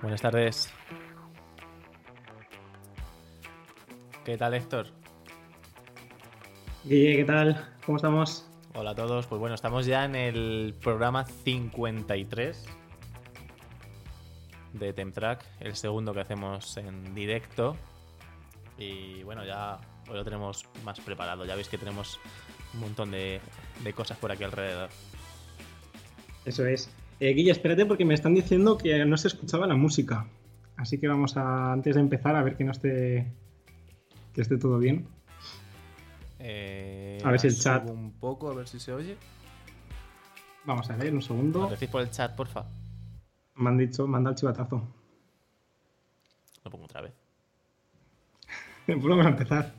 Buenas tardes. ¿Qué tal, Héctor? Guille, ¿qué tal? ¿Cómo estamos? Hola a todos. Pues bueno, estamos ya en el programa 53 de Temtrack, el segundo que hacemos en directo. Y bueno, ya hoy lo tenemos más preparado. Ya veis que tenemos un montón de, de cosas por aquí alrededor. Eso es. Eh, Guille, espérate porque me están diciendo que no se escuchaba la música. Así que vamos a, antes de empezar, a ver que no esté, que esté todo bien. Eh, A ver si el chat- Un poco, a ver si se oye. Vamos a ver, un Nos segundo. decís por el chat, porfa. Me han dicho, manda el chivatazo. Lo pongo otra vez. Pues vamos a empezar.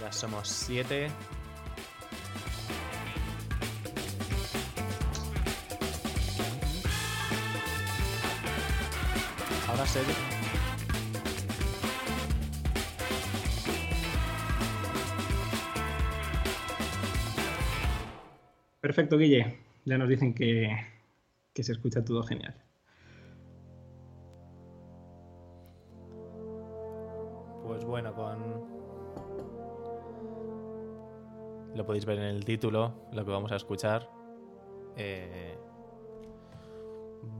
Ya somos siete. Perfecto, Guille. Ya nos dicen que, que se escucha todo genial. Pues bueno, con. Lo podéis ver en el título, lo que vamos a escuchar. Eh,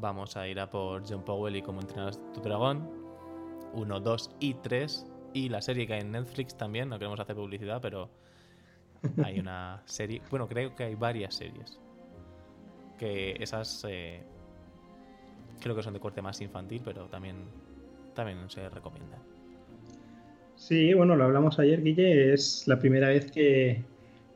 Vamos a ir a por John Powell y cómo entrenar tu dragón. 1, 2 y 3. Y la serie que hay en Netflix también. No queremos hacer publicidad, pero hay una serie. Bueno, creo que hay varias series. Que esas eh, creo que son de corte más infantil, pero también, también se recomiendan. Sí, bueno, lo hablamos ayer, Guille. Es la primera vez que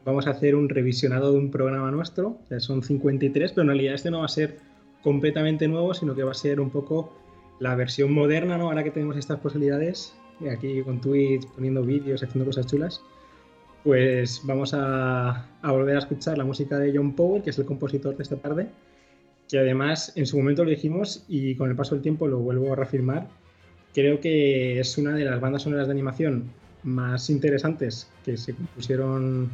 vamos a hacer un revisionado de un programa nuestro. Son 53, pero en realidad este no va a ser completamente nuevo, sino que va a ser un poco la versión moderna, ¿no? Ahora que tenemos estas posibilidades, aquí con Twitch, poniendo vídeos, haciendo cosas chulas, pues vamos a, a volver a escuchar la música de John Powell, que es el compositor de esta tarde, que además en su momento lo dijimos y con el paso del tiempo lo vuelvo a reafirmar, creo que es una de las bandas sonoras de animación más interesantes que se compusieron,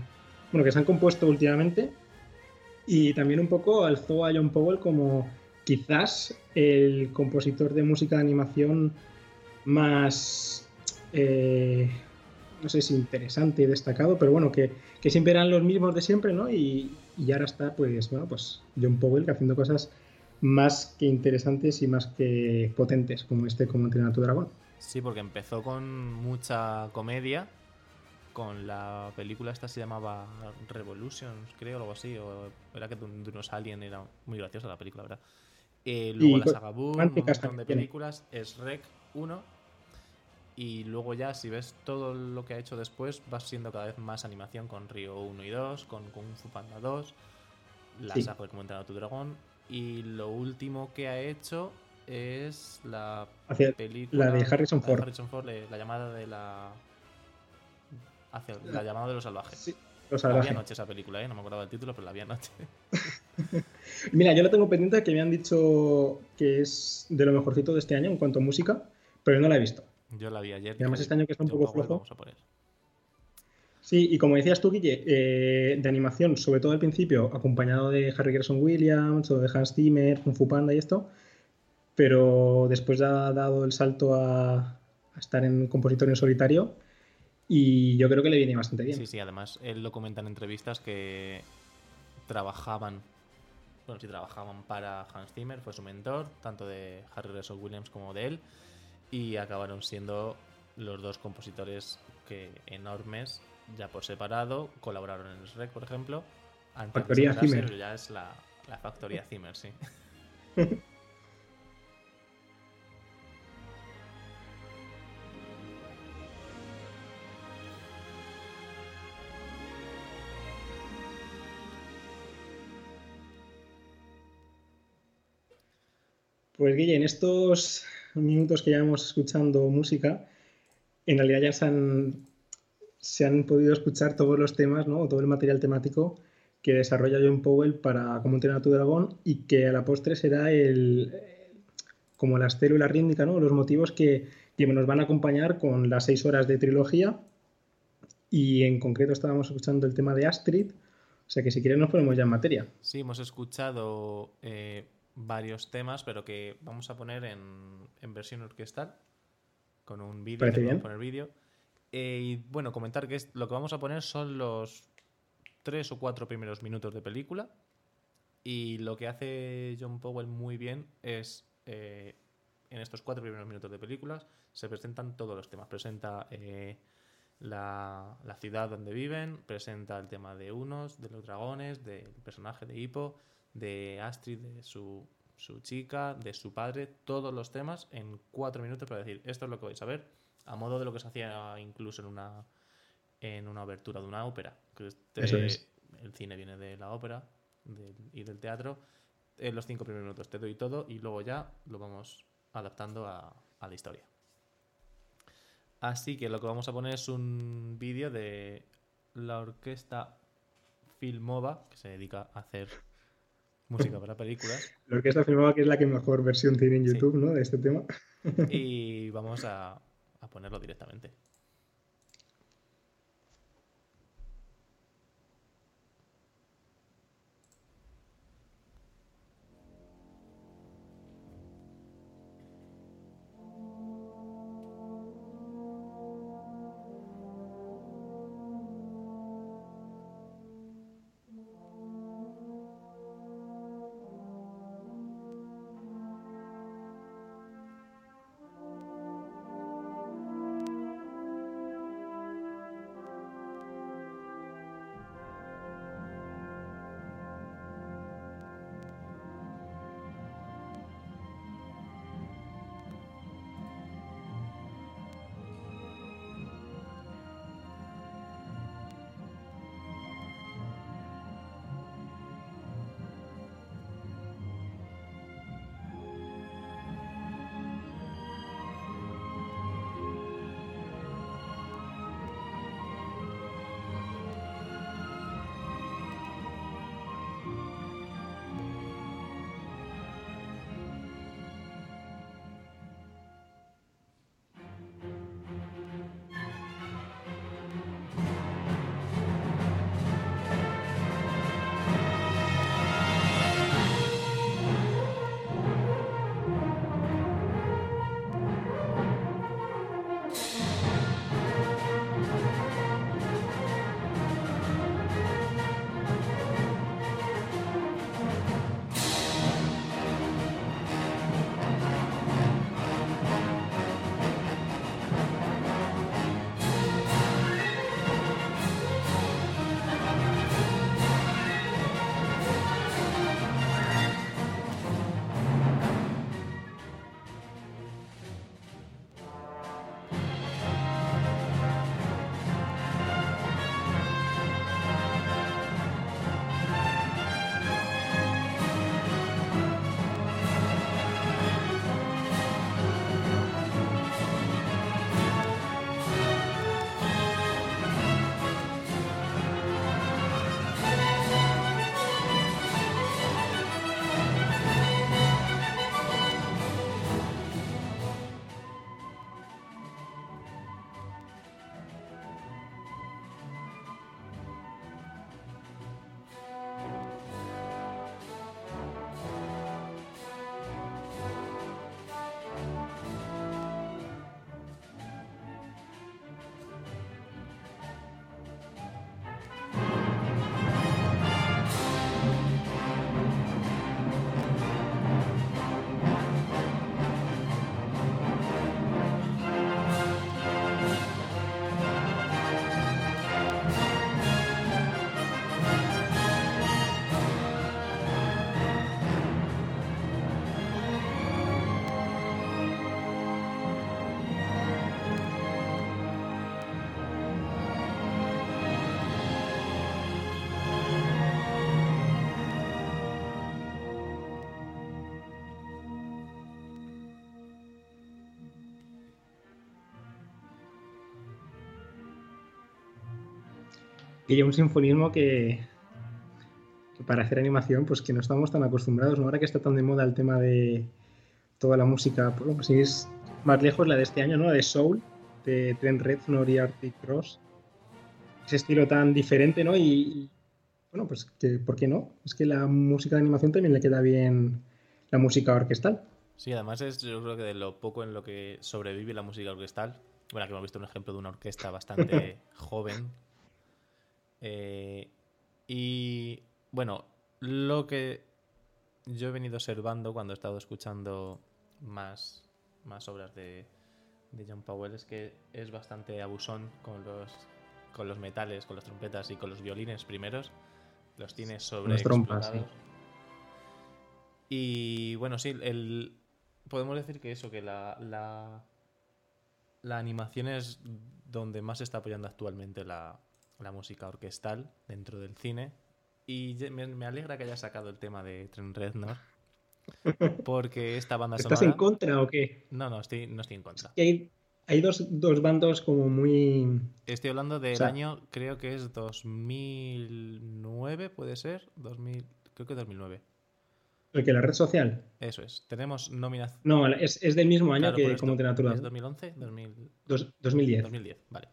bueno, que se han compuesto últimamente. Y también un poco alzó a John Powell como quizás el compositor de música de animación más, eh, no sé si interesante y destacado, pero bueno, que, que siempre eran los mismos de siempre, ¿no? Y, y ahora está, pues, bueno, pues John Powell haciendo cosas más que interesantes y más que potentes, como este, como entrenar a tu dragón. Sí, porque empezó con mucha comedia. Con la película esta se llamaba Revolutions, creo, o algo así. O era que de, un- de unos aliens, era muy graciosa la película, ¿verdad? Eh, luego Y la saga Boom, un montón de películas. Es Rec 1. Y luego ya, si ves todo lo que ha hecho después, va siendo cada vez más animación con Río 1 y 2, con Kung Fu Panda 2, la Sí. saga de a tu dragón. Y lo último que ha hecho es la Hacia película la de Harrison Ford. Harrison Ford, le- la llamada de la hacia la llamada de los salvajes. Sí, La salvajes. anoche esa película, ¿eh? no me acordaba del título, pero la vi anoche. Mira, yo la tengo pendiente que me han dicho que es de lo mejorcito de este año en cuanto a música, pero no la he visto. Yo la vi ayer. Y además este año que está un poco flojo. vamos a poner. Sí, y como decías tú, Guille, eh, de animación, sobre todo al principio, acompañado de Harry Gerson Williams o de Hans Zimmer, Kung Fu Panda y esto, pero después ya ha dado el salto a, a estar en compositor en solitario y yo creo que le viene bastante bien. Sí, sí, además él lo comenta en entrevistas que trabajaban, bueno, sí trabajaban para Hans Zimmer, fue su mentor, tanto de Harry Russell Williams como de él, y acabaron siendo los dos compositores que enormes, ya por separado, colaboraron en Shrek, por ejemplo. Factoría Zimmer. pero Ya es la, la factoría Zimmer, sí. Pues Guille, en estos minutos que llevamos escuchando música, en realidad ya se han, podido escuchar todos los temas, ¿no? Todo el material temático que desarrolla John Powell para Cómo entrenar a tu dragón y que a la postre será el como la célula rítmica, ¿no? Los motivos que, que nos van a acompañar con las seis horas de trilogía. Y en concreto estábamos escuchando el tema de Astrid. O sea que si quieres nos ponemos ya en materia. Sí, hemos escuchado eh, varios temas, pero que vamos a poner en, en versión orquestal, con un vídeo. Poner. Eh, y bueno, comentar que es, lo que vamos a poner son los tres o cuatro primeros minutos de película. Y lo que hace John Powell muy bien es, eh, en estos cuatro primeros minutos de películas, se presentan todos los temas. Presenta eh, la, la ciudad donde viven, presenta el tema de unos, de los dragones, del personaje de Hippo, de Astrid, de su, su chica, de su padre, todos los temas en cuatro minutos para decir, esto es lo que vais a ver, a modo de lo que se hacía incluso en una, en una abertura de una ópera. que este- Eso es. El cine viene de la ópera del- y del teatro. En los cinco primeros minutos te doy todo y luego ya lo vamos adaptando a, a la historia. Así que lo que vamos a poner es un vídeo de la orquesta Filmova, que se dedica a hacer música para películas. La orquesta filmaba que es la que mejor versión tiene en Sí. YouTube, ¿no? De este tema. Y vamos a, a ponerlo directamente. Y un sinfonismo que, que para hacer animación, pues que no estamos tan acostumbrados, ¿no? Ahora que está tan de moda el tema de toda la música, pues, pues, si es más lejos la de este año, ¿no? La de Soul, de Trent Reznor y Arctic Cross. Ese estilo tan diferente, ¿no? Y, y, bueno, pues que, ¿por qué no? Es que la música de animación también le queda bien, la música orquestal. Sí, además es yo creo que de lo poco en lo que sobrevive la música orquestal. Bueno, aquí hemos visto un ejemplo de una orquesta bastante joven. Eh, y bueno, lo que yo he venido observando cuando he estado escuchando más, más obras de, de John Powell es que es bastante abusón con los, con los metales, con las trompetas y con los violines primeros. Los tiene sobre Las trompas, sí. Y bueno, sí, el, podemos decir que eso, que la, la, la animación es donde más se está apoyando actualmente la, la música orquestal dentro del cine. Y me, me alegra que haya sacado el tema de Trent Reznor. Porque esta banda ¿Estás sonora... en contra o qué? No, no, estoy, no estoy en contra. Que hay, hay dos, dos bandos como muy... Estoy hablando del O sea- año, creo que es 2009, puede ser. 2000, creo que 2009. El que la red social. Eso es. Tenemos nominación. No, es, es del mismo año que como entrenatura. ¿Es 2011? 2000, Dos- 2010. 2010, vale.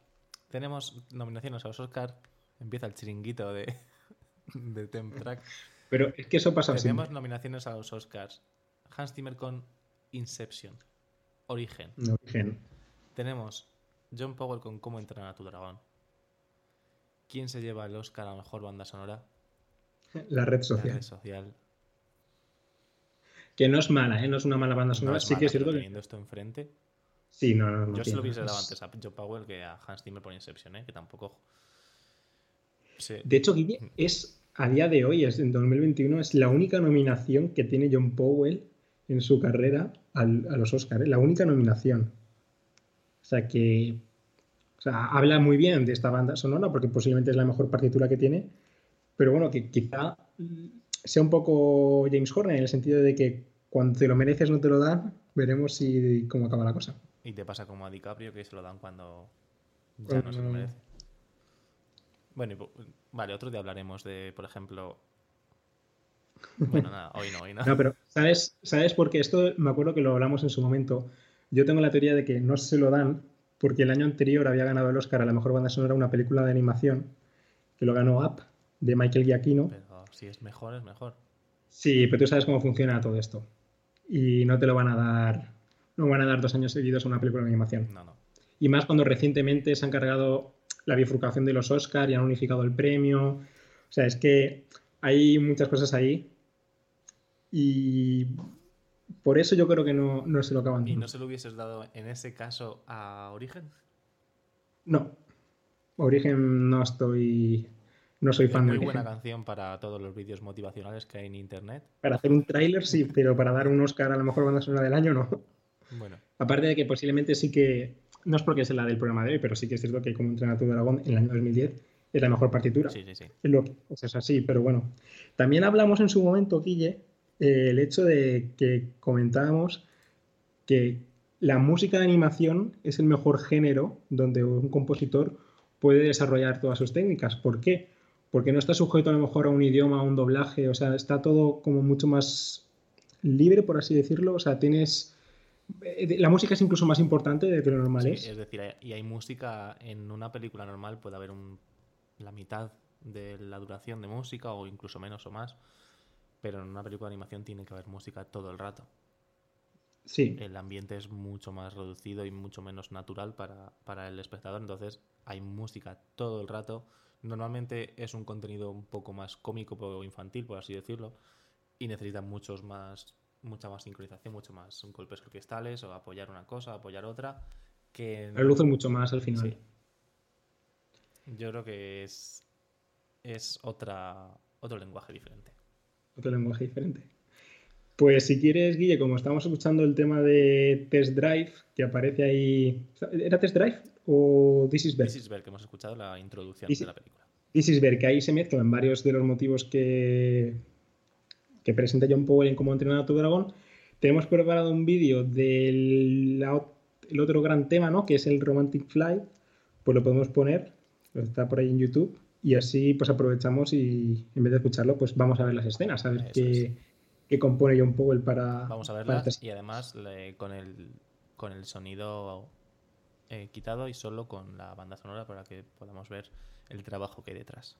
Tenemos nominaciones a los Oscar. Empieza el chiringuito de, de Temp Track. Pero es que eso pasa Tenemos siempre. nominaciones a los Oscars. Hans Zimmer con Inception. Origen. Origen. Tenemos John Powell con Cómo entrenar a tu dragón. ¿Quién se lleva el Oscar a mejor banda sonora? La red La social. red social. Que no es mala, ¿eh? No es una mala banda No sonora. sí que es cierto que... teniendo esto enfrente. Sí, no, no, no Yo se lo hubiese dado es- antes a John Powell que a Hans Zimmer por Inception, ¿eh? que tampoco. Sí. De hecho, Guille, es a día de hoy, es en 2021, es la única nominación que tiene John Powell en su carrera al- a los Oscars. La única nominación. O sea que. O sea, habla muy bien de esta banda sonora porque posiblemente es la mejor partitura que tiene. Pero bueno, que quizá mm, sea un poco James Horner en el sentido de que cuando te lo mereces no te lo dan. Veremos si cómo acaba la cosa. Y te pasa como a DiCaprio que se lo dan cuando ya no se lo merece. Bueno, y vale, otro día hablaremos de, por ejemplo. Bueno, nada, hoy no, hoy no. No, pero ¿sabes, ¿sabes por qué? Esto me acuerdo que lo hablamos en su momento. Yo tengo la teoría de que no se lo dan porque el año anterior había ganado el Oscar a la mejor banda sonora una película de animación que lo ganó Up de Michael Giacchino. Pero si es mejor, es mejor. Sí, pero tú sabes cómo funciona todo esto. Y no te lo van a dar, no van a dar dos años seguidos a una película de animación. No, no. Y más cuando recientemente se han cargado la bifurcación de los Oscar y han unificado el premio. O sea, es que hay muchas cosas ahí. Y por eso yo creo que no, no se lo acaban ¿Y dando. no se lo hubieses dado en ese caso a Origen? No. Origen no estoy. No soy Es fan de muy buena canción para todos los vídeos motivacionales que hay en internet. Para hacer un tráiler sí, pero para dar un Oscar a la mejor banda sonora del año no. Bueno, Aparte de que posiblemente sí que. No es porque es la del programa de hoy, pero sí que es cierto que como entrenar tu dragón en el año 2010 es la mejor partitura. sí, sí, sí. Lo que- pues es así, pero bueno. También hablamos en su momento, Guille, eh, el hecho de que comentábamos que la música de animación es el mejor género donde un compositor puede desarrollar todas sus técnicas. ¿Por qué? Porque no está sujeto a lo mejor a un idioma, a un doblaje, o sea, está todo como mucho más libre, por así decirlo. O sea, tienes... eh, La música es incluso más importante de lo normal Sí, es. es decir, hay- y hay música en una película normal, puede haber un, la mitad de la duración de música o incluso menos o más, pero en una película de animación tiene que haber música todo el rato. Sí, El ambiente es mucho más reducido y mucho menos natural para, para el espectador, entonces hay música todo el rato. Normalmente es un contenido un poco más cómico o infantil, por así decirlo, y necesita muchos más, mucha más sincronización, mucho más golpes orquestales o apoyar una cosa, apoyar otra, que reluce mucho más al final. Sí. Yo creo que es, es otra, otro lenguaje diferente. otro lenguaje diferente. Pues si quieres, Guille, como estamos escuchando el tema de Test Drive, que aparece ahí... ¿Era Test Drive o This is Bear? This is Bear, que hemos escuchado la introducción This de la película. This is Bear, que ahí se mezclan varios de los motivos que, que presenta John Powell en Cómo entrenar a tu dragón. Tenemos preparado un vídeo del el otro gran tema, ¿no? Que es el Romantic Flight. Pues lo podemos poner, está por ahí en YouTube. Y así pues aprovechamos y en vez de escucharlo, pues vamos a ver las escenas, a ver Eso qué, es. qué compone John Powell para... Vamos a para verlas este- y además le- con, el, con el sonido eh, quitado y solo con la banda sonora para que podamos ver el trabajo que hay detrás.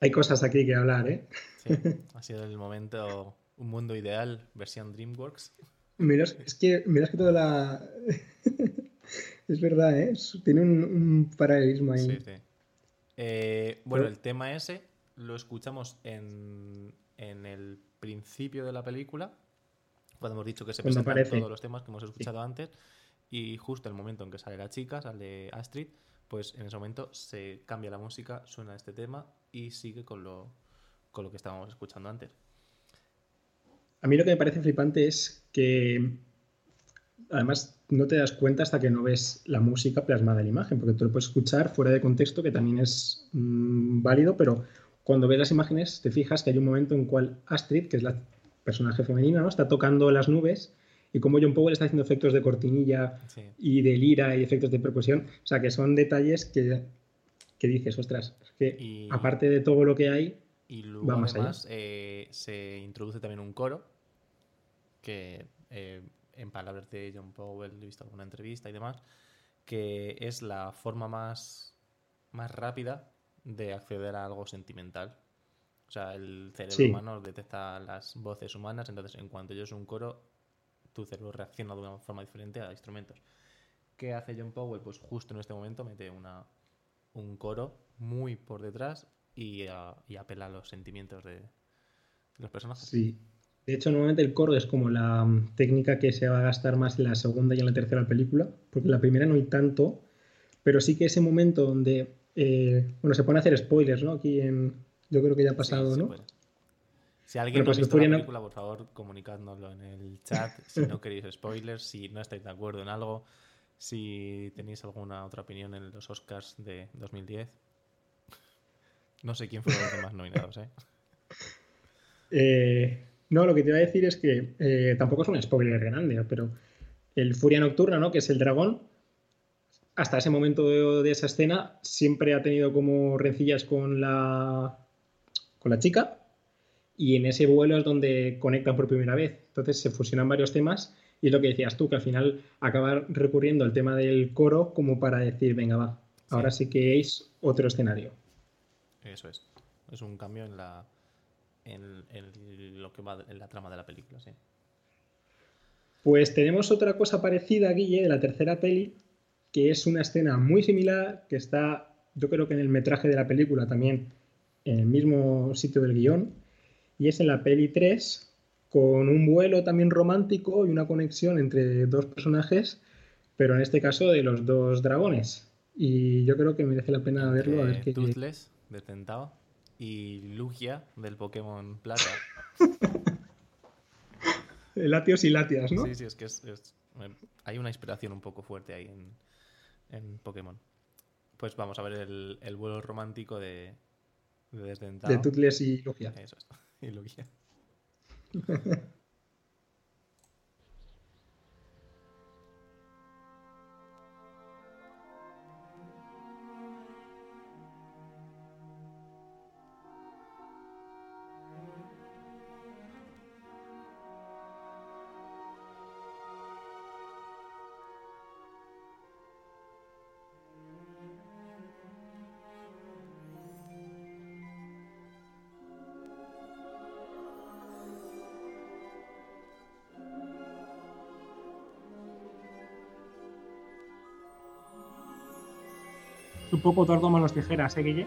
Hay cosas aquí que hablar, ¿eh? Sí, ha sido el momento, un mundo ideal, versión DreamWorks. Mira, es que, que toda la... es verdad, ¿eh? Tiene un, paralelismo ahí. Sí, sí. Eh, bueno, el tema ese lo escuchamos en, en, el principio de la película, cuando hemos dicho que se presentan todos los temas que hemos escuchado antes, y justo el momento en que sale la chica, sale Astrid, pues en ese momento se cambia la música, suena este tema y sigue con lo, con lo que estábamos escuchando antes. A mí lo que me parece flipante es que además no te das cuenta hasta que no ves la música plasmada en la imagen, porque tú lo puedes escuchar fuera de contexto, que también es mm, válido, pero cuando ves las imágenes te fijas que hay un momento en cual Astrid, que es la personaje femenina, ¿no? está tocando las nubes y como John Powell está haciendo efectos de cortinilla y de lira y efectos de percusión. O sea, que son detalles que, dices, ostras, es que aparte de todo lo que hay, y luego además eh, se introduce también un coro que, eh, en palabras de John Powell, he visto alguna entrevista y demás, que es la forma más, más rápida de acceder a algo sentimental. O sea, el cerebro humano detecta las voces humanas, entonces en cuanto yo es un coro, tu cerebro reacciona de una forma diferente a instrumentos. ¿Qué hace John Powell? Pues justo en este momento mete una, un coro muy por detrás y, apela a los sentimientos de, los personajes. Sí. De hecho, normalmente el coro es como la mm, técnica que se va a gastar más en la segunda y en la tercera película, porque en la primera no hay tanto, pero sí que ese momento donde, eh, bueno, se pone a hacer spoilers, ¿no? Aquí en, yo creo que ya ha pasado, ¿no? Si alguien no pues ha visto la película, por favor, comunicádnoslo en el chat. Si no queréis spoilers, si no estáis de acuerdo en algo, si tenéis alguna otra opinión en los Oscars de 2010. No sé quién fue los demás nominados, ¿eh? ¿eh? no, lo que te iba a decir es que eh, tampoco es un spoiler grande, pero el Furia Nocturna, ¿no? Que es el dragón, hasta ese momento de, de esa escena siempre ha tenido como rencillas con la, con la chica y en ese vuelo es donde conectan por primera vez. Entonces se fusionan varios temas y es lo que decías tú, que al final acaba recurriendo al tema del coro como para decir, venga, va, ahora sí que es otro escenario. Eso es. Es un cambio en la en, lo que va en la trama de la película, sí. Pues tenemos otra cosa parecida, Guille, de la tercera peli, que es una escena muy similar, que está, yo creo que en el metraje de la película también, en el mismo sitio del guion, y es en la peli 3 con un vuelo también romántico y una conexión entre dos personajes, pero en este caso de los dos dragones. Y yo creo que merece la pena verlo. A ver qué... Toothless, de Tentao, y Lugia, del Pokémon Plata. Latios y Latias, ¿no? Sí, sí, es que es, hay una inspiración un poco fuerte ahí en, en Pokémon. Pues vamos a ver el, el vuelo romántico de, de Tentao. De Toothless y Lugia. Eso es. y lo guía. un poco tordo manos tijeras, ¿eh, Guille?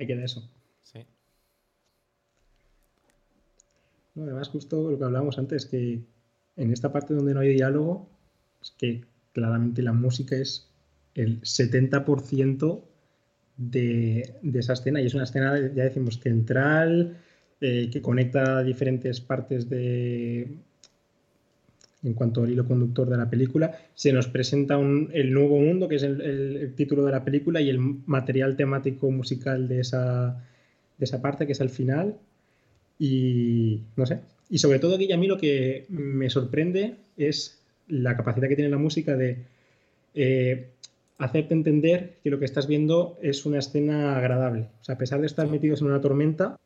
Ahí queda eso. Sí. No, además, justo lo que hablábamos antes, que en esta parte donde no hay diálogo, es que claramente la música es el 70% de, de, esa escena y es una escena, ya decimos, central, eh, que conecta diferentes partes de, en cuanto al hilo conductor de la película. Se nos presenta el nuevo mundo, que es el, título de la película, y el material temático musical de esa, de esa parte, que es al final. Y no sé. Y sobre todo, aquí a mí lo que me sorprende es la capacidad que tiene la música de eh, hacerte entender que lo que estás viendo es una escena agradable. O sea, a pesar de estar metidos en una tormenta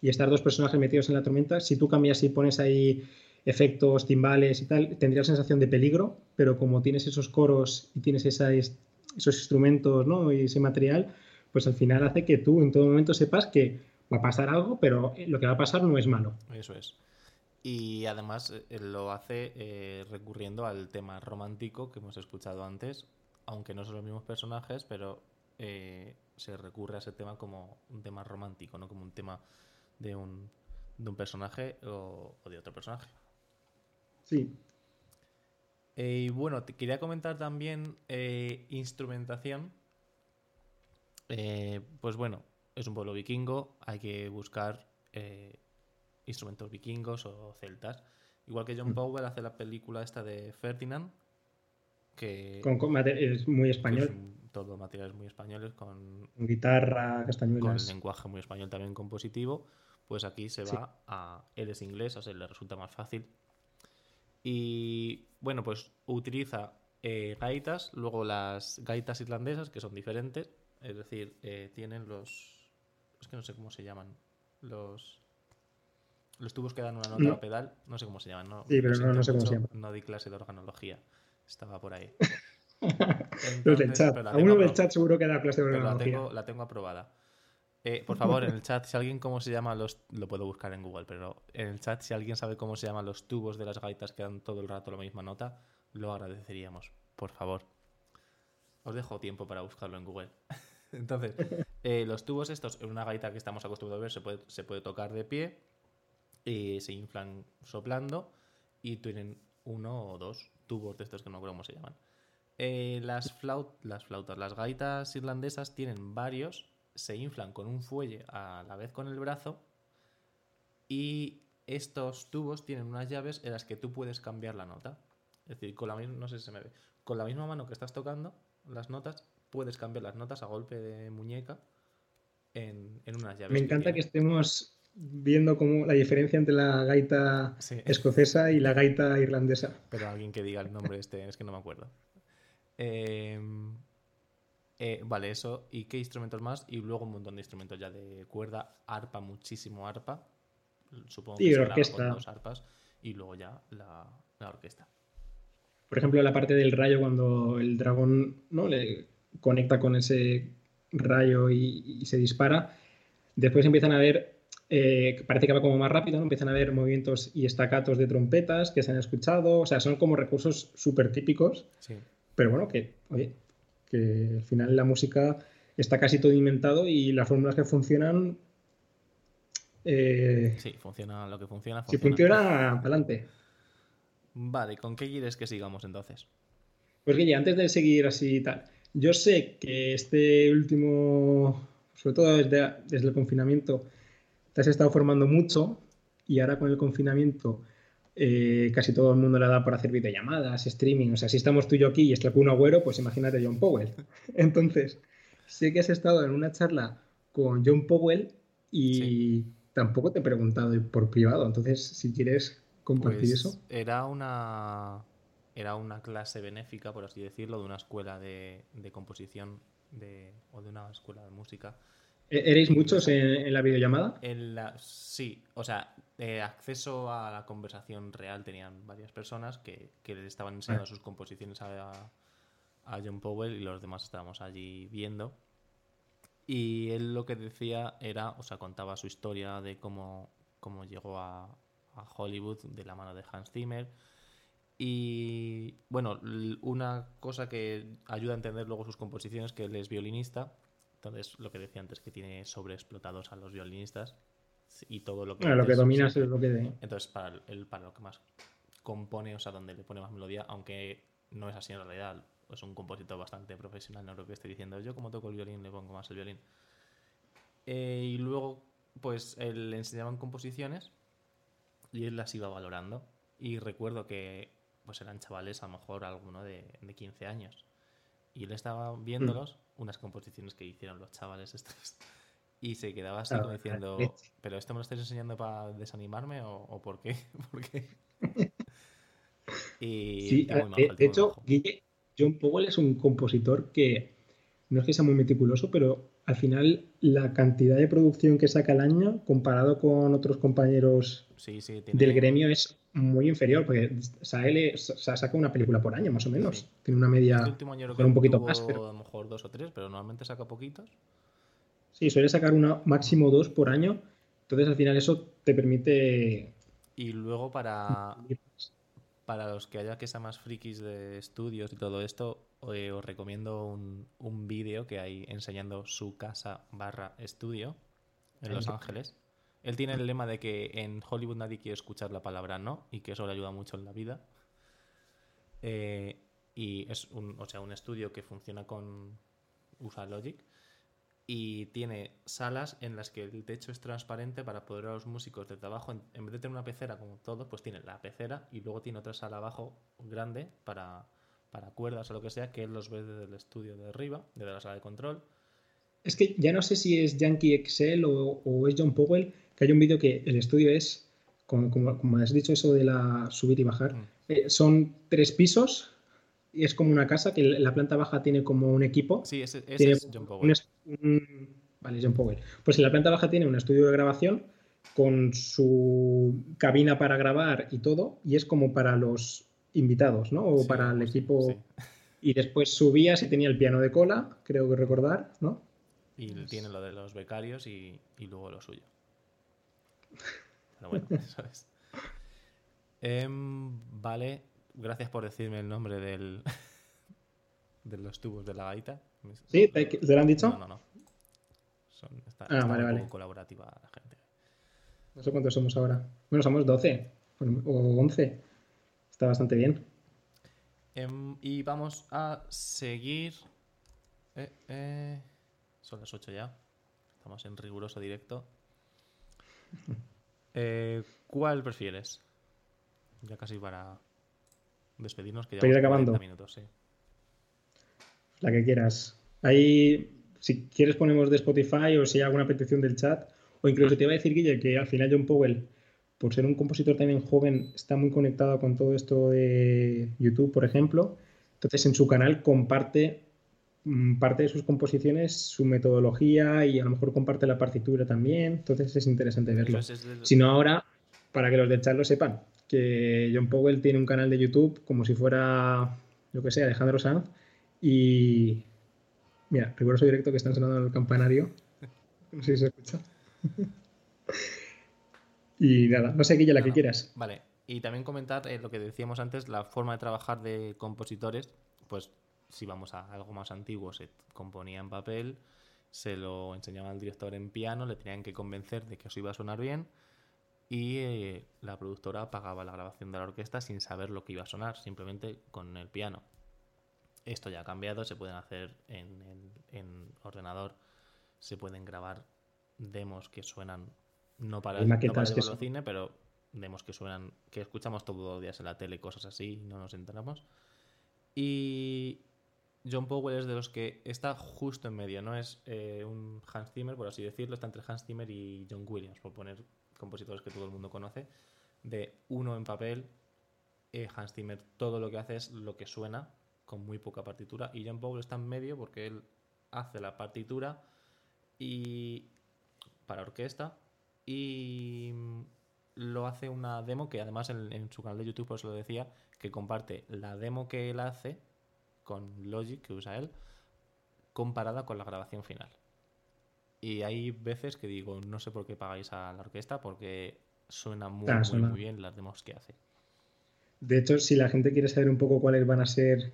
y estar dos personajes metidos en la tormenta, si tú cambias y pones ahí efectos, timbales y tal, tendría la sensación de peligro, pero como tienes esos coros y tienes esa, esos instrumentos ¿no? y ese material, pues al final hace que tú en todo momento sepas que va a pasar algo, pero lo que va a pasar no es malo. Eso es. Y además eh, lo hace eh, recurriendo al tema romántico que hemos escuchado antes, aunque no son los mismos personajes, pero eh, se recurre a ese tema como un tema romántico, no como un tema de un, de un personaje o, de otro personaje. Sí. y bueno, te quería comentar también instrumentación. pues bueno, es un pueblo vikingo, hay que buscar instrumentos vikingos o celtas. Igual que John mm. Powell hace la película esta de Ferdinand, que... Con, es muy español. todo materiales muy españoles, con... Guitarra, castañuelas. Con lenguaje muy español también compositivo. Pues aquí se va a... Él es inglés, o sea, le resulta más fácil. Y bueno, pues utiliza eh, gaitas, luego las gaitas irlandesas, que son diferentes. Es decir, eh, tienen los... Es que no sé cómo se llaman. Los... Los tubos que dan una nota a pedal, no sé cómo se llaman. No, sí, pero no, sé cómo se llaman. No di clase de organología. Estaba por ahí. Los del chat. A uno del chat seguro que da clase de organología. La tengo, la tengo aprobada. Eh, por favor, en el chat, si alguien cómo se llama los. Lo puedo buscar en Google, pero en el chat, si alguien sabe cómo se llaman los tubos de las gaitas que dan todo el rato la misma nota, lo agradeceríamos. Por favor. Os dejo tiempo para buscarlo en Google. Entonces, eh, los tubos estos, en una gaita que estamos acostumbrados a ver, se puede, se puede tocar de pie eh, se inflan soplando y tienen uno o dos tubos de estos que no creo cómo se llaman. Eh, las flautas, las gaitas irlandesas tienen varios, se inflan con un fuelle a la vez con el brazo y estos tubos tienen unas llaves en las que tú puedes cambiar la nota. Es decir, con la misma, no sé si se me ve, con la misma mano que estás tocando las notas, puedes cambiar las notas a golpe de muñeca en, unas llaves. Me encanta que estemos viendo como la diferencia entre la gaita escocesa y la gaita irlandesa. Pero alguien que diga el nombre este, es que no me acuerdo. Em, eh, vale, eso. ¿Y qué instrumentos más? Y luego un montón de instrumentos ya de cuerda, arpa, muchísimo arpa. Supongo que y orquesta. dos arpas. Y luego ya la, orquesta. Por ejemplo, la parte del rayo cuando el dragón ¿no? le conecta con ese rayo y, y se dispara. Después empiezan a ver eh, parece que va como más rápido, ¿no? Empiezan a haber movimientos y estacatos de trompetas que se han escuchado, o sea, son como recursos súper típicos, pero bueno, que, oye, que al final la música está casi todo inventado y las fórmulas que funcionan... Eh, sí, funciona lo que funciona. Si funciona, para adelante. Vale, ¿con qué quieres que sigamos entonces? Pues Guille, antes de seguir así y tal, yo sé que este último, sobre todo desde, desde el confinamiento, te has estado formando mucho y ahora con el confinamiento eh, casi todo el mundo le da por hacer videollamadas, streaming. O sea, si estamos tú y yo aquí y está un Agüero, pues imagínate John Powell. Entonces, sé que has estado en una charla con John Powell y tampoco te he preguntado por privado. Entonces, si quieres compartir pues eso. Era una, era una clase benéfica, por así decirlo, de una escuela de, composición de, o de una escuela de música ¿E-, ¿Erais muchos en, la videollamada? En la, sí, o sea, eh, acceso a la conversación real tenían varias personas que, que les estaban enseñando ah. sus composiciones a, a, John Powell y los demás estábamos allí viendo. Y él lo que decía era, o sea, contaba su historia de cómo, cómo llegó a, a Hollywood de la mano de Hans Zimmer. Y bueno, una cosa que ayuda a entender luego sus composiciones, que él es violinista, Entonces, lo que decía antes, que tiene sobreexplotados a los violinistas y todo lo que... Bueno, lo que dominas es lo que... de- Entonces, para el, el- para lo que más compone, o sea, donde le pone más melodía, aunque no es así en realidad, es un compositor bastante profesional, no creo que esté diciendo yo como toco el violín le pongo más el violín. Eh, y luego, pues, él le enseñaban composiciones y él las iba valorando. Y recuerdo que, pues, eran chavales, a lo mejor alguno de, de 15 años. Y él estaba viéndolos, unas composiciones que hicieron los chavales estos. Y se quedaba así como diciendo. ¿pero esto me lo estáis enseñando para desanimarme o, o por qué? ¿Por qué? y Sí, majo, de, hecho. Guille, John Powell es un compositor que no es que sea muy meticuloso, pero al final la cantidad de producción que saca al año, comparado con otros compañeros Sí, sí, tiene... del gremio, es muy inferior, porque o sea, saca una película por año, más o menos. Sí. Tiene una media, Este que un poquito más, pero a lo mejor dos o tres, pero normalmente saca poquitos. sí, suele sacar una máximo dos por año. Entonces, al final, eso te permite. Y luego para, para los que haya que sean más frikis de estudios y todo esto, eh, os recomiendo un, un vídeo que hay enseñando su casa barra estudio en Los Ángeles. Él tiene el lema de que en Hollywood nadie quiere escuchar la palabra no y que eso le ayuda mucho en la vida. Eh, y es un, o sea, un estudio que funciona con usa Logic y tiene salas en las que el techo es transparente para poder a los músicos desde abajo. En, en vez de tener una pecera como todo, pues tiene la pecera y luego tiene otra sala abajo grande para, para cuerdas o lo que sea, que él los ve desde el estudio de arriba, desde la sala de control. Es que ya no sé si es Yankee Excel o, o es John Powell, que hay un vídeo que el estudio es, como, como, como has dicho, eso de la subir y bajar. Mm. Eh, son tres pisos y es como una casa que la planta baja tiene como un equipo. Sí, ese, es John Powell. un- vale, John Powell. Pues en la planta baja tiene un estudio de grabación con su cabina para grabar y todo, y es como para los invitados, ¿no? O Sí, para el equipo. sí. Y después subías y tenía el piano de cola, creo que recordar, ¿no? Y tiene lo de los becarios y, y luego lo suyo. Pero bueno, eso es. Em, vale, gracias por decirme el nombre del de los tubos de la gaita. ¿Sí? ¿Te, te lo han dicho? No, no, no. Son, está, Ah, está vale, un vale. poco colaborativa la gente. No sé cuántos somos ahora. Bueno, somos 12 o 11. Está bastante bien. Em, y vamos a seguir. Eh, eh, Son las 8 ya. Estamos en riguroso directo. Eh, ¿Cuál prefieres? Ya casi para despedirnos, que ya ir acabando. minutos, sí. La que quieras. Ahí, si quieres, ponemos de Spotify o si hay alguna petición del chat. O incluso te iba a decir, Guille, que al final John Powell, por ser un compositor también joven, está muy conectado con todo esto de YouTube, por ejemplo. Entonces, en su canal comparte mm, parte de sus composiciones, su metodología y a lo mejor comparte la partitura también. Entonces, es interesante verlo. Si no ahora, para que los del chat lo sepan, que John Powell tiene un canal de YouTube como si fuera, yo que sé, Alejandro Sanz. Y mira, riguroso directo que están sonando el campanario. No sé si se escucha. y nada, no sé, Guille, la No, que quieras. Vale, y también comentar eh, lo que decíamos antes, la forma de trabajar de compositores, pues si vamos a algo más antiguo, se componía en papel, se lo enseñaba al director en piano, le tenían que convencer de que eso iba a sonar bien y eh, la productora pagaba la grabación de la orquesta sin saber lo que iba a sonar, simplemente con el piano. Esto ya ha cambiado, se pueden hacer en, en- en ordenador, se pueden grabar demos que suenan no para, Hay no para que son- cine, pero demos que suenan, que escuchamos todos los días en la tele, cosas así, no nos enteramos. Y John Powell es de los que está justo en medio, no es eh, un Hans Zimmer, por así decirlo, está entre Hans Zimmer y John Williams, por poner compositores que todo el mundo conoce, de uno en papel, eh, Hans Zimmer todo lo que hace es lo que suena, con muy poca partitura, y John Powell está en medio porque él hace la partitura y para orquesta y mm, lo hace una demo que además en, en su canal de YouTube os lo decía que comparte la demo que él hace con Logic que usa él comparada con la grabación final y hay veces que digo no sé por qué pagáis a la orquesta porque suena muy, Ah, muy, suena. muy bien las demos que hace De hecho, si la gente quiere saber un poco cuáles van a ser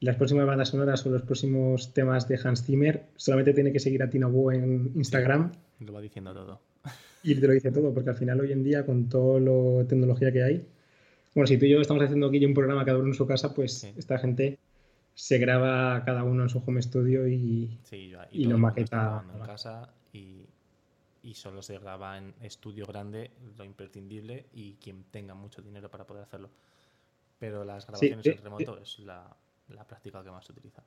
las próximas bandas sonoras o los próximos temas de Hans Zimmer, solamente tiene que seguir a Tina Wu en Instagram. Lo va diciendo todo. Y te lo dice todo, porque al final hoy en día, con toda la tecnología que hay, bueno, si tú y yo estamos haciendo aquí un programa cada uno en su casa, pues esta gente se graba cada uno en su home studio y, y, lo maqueta. En casa y, y, solo se graba en estudio grande, lo imprescindible, y quien tenga mucho dinero para poder hacerlo. Pero las grabaciones en remoto es la, la práctica que más se utiliza.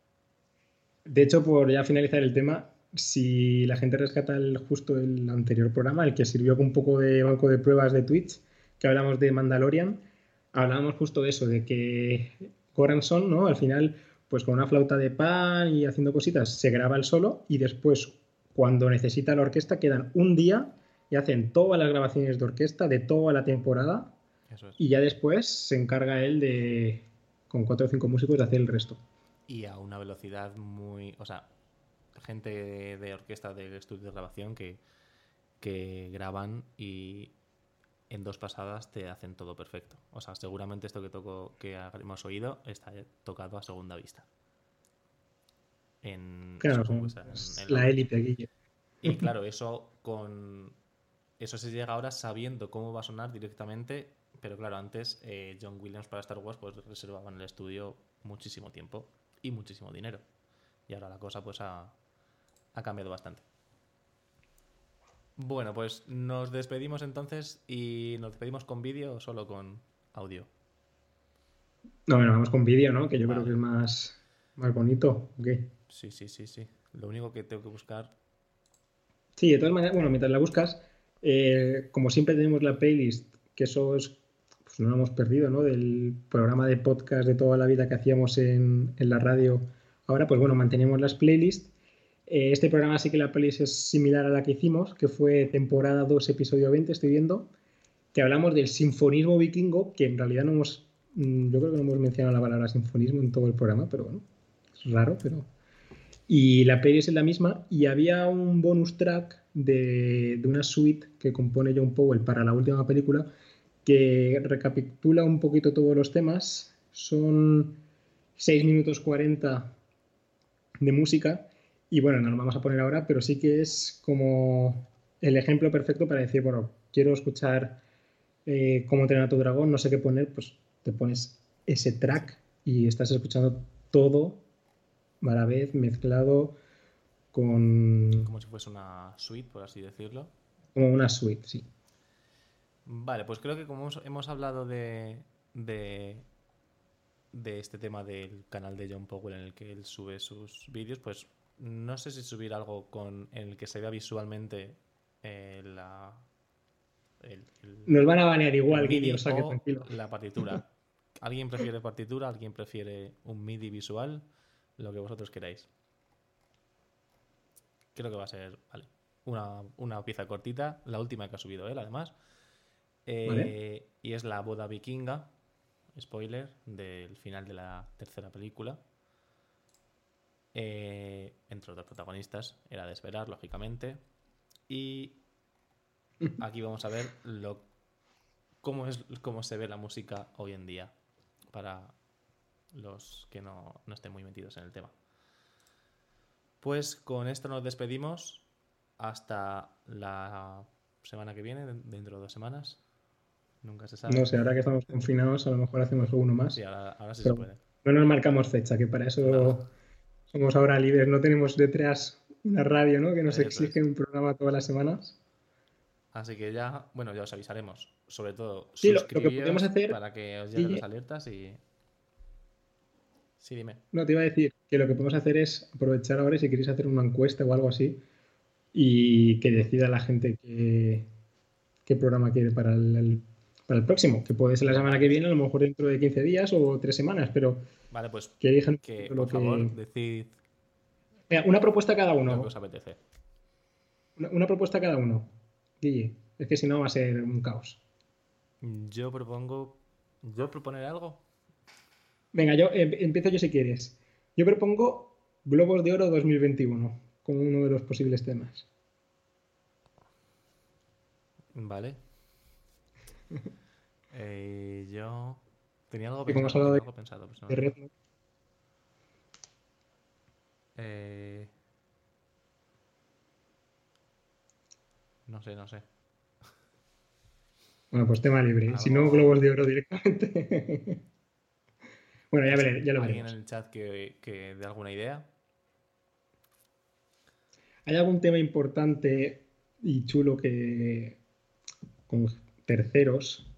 De hecho, por ya finalizar el tema, si la gente rescata el, justo el anterior programa, el que sirvió con un poco de banco de pruebas de Twitch, que hablamos de Mandalorian, hablábamos justo de eso, de que Goranson, ¿no? Al final, pues con una flauta de pan y haciendo cositas, se graba el solo y después, cuando necesita la orquesta, quedan un día y hacen todas las grabaciones de orquesta de toda la temporada. Y ya después se encarga él de, con cuatro o cinco músicos, de hacer el resto. Y a una velocidad muy. O sea, gente de, orquesta del estudio de grabación que, que graban y en dos pasadas te hacen todo perfecto. O sea, seguramente esto que toco, que hemos oído, está tocado a segunda vista. En, claro, la élite, Guille. Y claro, eso con eso se llega ahora sabiendo cómo va a sonar directamente, pero claro, antes eh, John Williams para Star Wars pues reservaba en el estudio muchísimo tiempo y muchísimo dinero. Y ahora la cosa pues ha, ha cambiado bastante. Bueno, pues nos despedimos entonces y nos despedimos con vídeo o solo con audio. No, bueno, vamos con vídeo, ¿no? Que yo creo que es más, más bonito. Sí, sí, sí, sí. Lo único que tengo que buscar. Sí, de todas maneras, bueno, mientras la buscas, eh, como siempre tenemos la playlist, que eso es, pues no lo hemos perdido, ¿no? Del programa de podcast de toda la vida que hacíamos en, en la radio. Ahora, pues bueno, mantenemos las playlists eh, este programa sí que la playlist es similar a la que hicimos, que fue temporada 2, episodio 20, estoy viendo, que hablamos del sinfonismo vikingo, que en realidad no hemos, mm, yo creo que no hemos mencionado la palabra sinfonismo en todo el programa, pero bueno, es raro, pero... Y la playlist es la misma y había un bonus track de, una suite que compone John Powell para la última película que recapitula un poquito todos los temas. Son 6 minutos 40 de música y bueno, no lo vamos a poner ahora, pero sí que es como el ejemplo perfecto para decir, bueno, quiero escuchar eh, cómo entrenar a tu dragón, no sé qué poner, pues te pones ese track y estás escuchando todo a la vez mezclado con... Como si fuese una suite, por así decirlo. Como una suite, sí. Vale, pues creo que como hemos, hablado de, de, de este tema del canal de John Powell en el que él sube sus vídeos, pues no sé si subir algo con en el que se vea visualmente eh, la. Nos van a banear igual, vídeo, o sea que tranquilo. La partitura. ¿Alguien prefiere partitura? ¿Alguien prefiere un MIDI visual? Lo que vosotros queráis. Creo que va a ser, vale, una, pieza cortita, la última que ha subido él, además. Eh, y es la boda vikinga, spoiler, del final de la tercera película. Eh, entre otros protagonistas, era de esperar, lógicamente. Y aquí vamos a ver lo, cómo, es, cómo se ve la música hoy en día para los que no, no estén muy metidos en el tema. Pues con esto nos despedimos hasta la semana que viene, dentro de dos semanas. Nunca se sabe. No sé, ahora que estamos confinados, a lo mejor hacemos uno más. Sí, ahora, sí se puede. No nos marcamos fecha, que para eso somos ahora libres, no tenemos detrás una radio, ¿no? Que nos exige un programa todas las semanas. Así que ya, bueno, ya os avisaremos. Sobre todo, sí, lo, que podemos hacer para que os lleguen las alertas y. Sí, dime. No, te iba a decir que lo que podemos hacer es aprovechar ahora si queréis hacer una encuesta o algo así y que decida la gente qué, qué programa quiere para el, para el próximo, que puede ser la semana que viene, a lo mejor dentro de 15 días o tres semanas, pero Vale, pues que elijan que, por favor, decid. una propuesta cada uno. Lo que os apetece. Una, propuesta cada uno. Guille, es que si no va a ser un caos. Yo propongo. ¿Yo proponer algo? Venga, yo em, empiezo yo si quieres. Yo propongo Globos de Oro 2021 como uno de los posibles temas. Vale. eh, yo Tenía algo pensado. de, pensado pues Eh, No sé, no sé. Bueno, pues tema libre. Si no, globos de oro directamente. bueno, ya, veré, ya lo ¿Alguien en el chat que, que dé alguna idea? ¿Hay algún tema importante y chulo que con terceros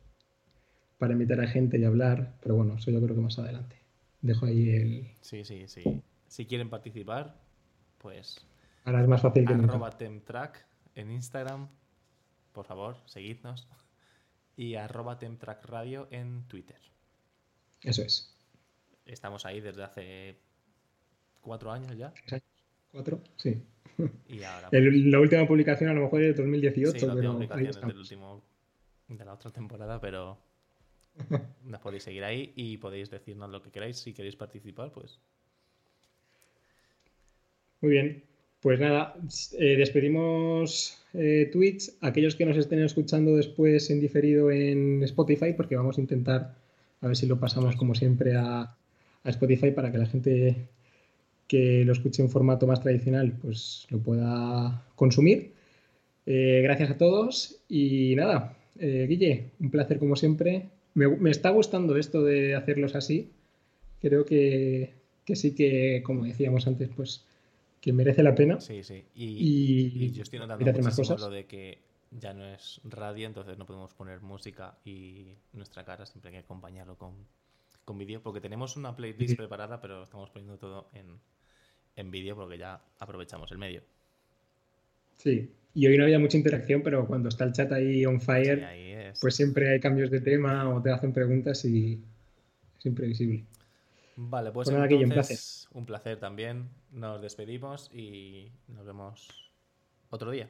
para invitar a gente y hablar? Pero bueno, eso yo creo que más adelante. Dejo ahí el. Sí, sí, sí. Si quieren participar, pues. Ahora es más fácil que arroba temtrack en Instagram, por favor, seguidnos. Y arroba Temtrack Radio en Twitter. Eso es. Estamos ahí desde hace cuatro años ya. ¿Cuatro? Sí. Y ahora, pues, la última publicación a lo mejor es de 2018. Sí, la última publicación es del último, de la otra temporada, pero nos podéis seguir ahí y podéis decirnos lo que queráis. Si queréis participar, pues. Muy bien. Pues nada, eh, despedimos eh, Twitch. Aquellos que nos estén escuchando después en diferido en Spotify, porque vamos a intentar a ver si lo pasamos como siempre a, Spotify para que la gente que lo escuche en formato más tradicional pues lo pueda consumir. Eh, gracias a todos y nada, Guille, un placer como siempre. Me, está gustando esto de hacerlos así. Creo que, que sí que, como decíamos antes, pues que merece la pena. Sí, sí. Y, yo estoy notando muchísimo lo de que ya no es radio, entonces no podemos poner música y nuestra cara, siempre hay que acompañarlo con, con vídeo, porque tenemos una playlist preparada, pero estamos poniendo todo en, en vídeo porque ya aprovechamos el medio. Sí, y hoy no había mucha interacción, pero cuando está el chat ahí on fire, pues siempre hay cambios de tema o te hacen preguntas y es imprevisible. Vale, pues, pues entonces, un placer también. Nos despedimos y nos vemos otro día.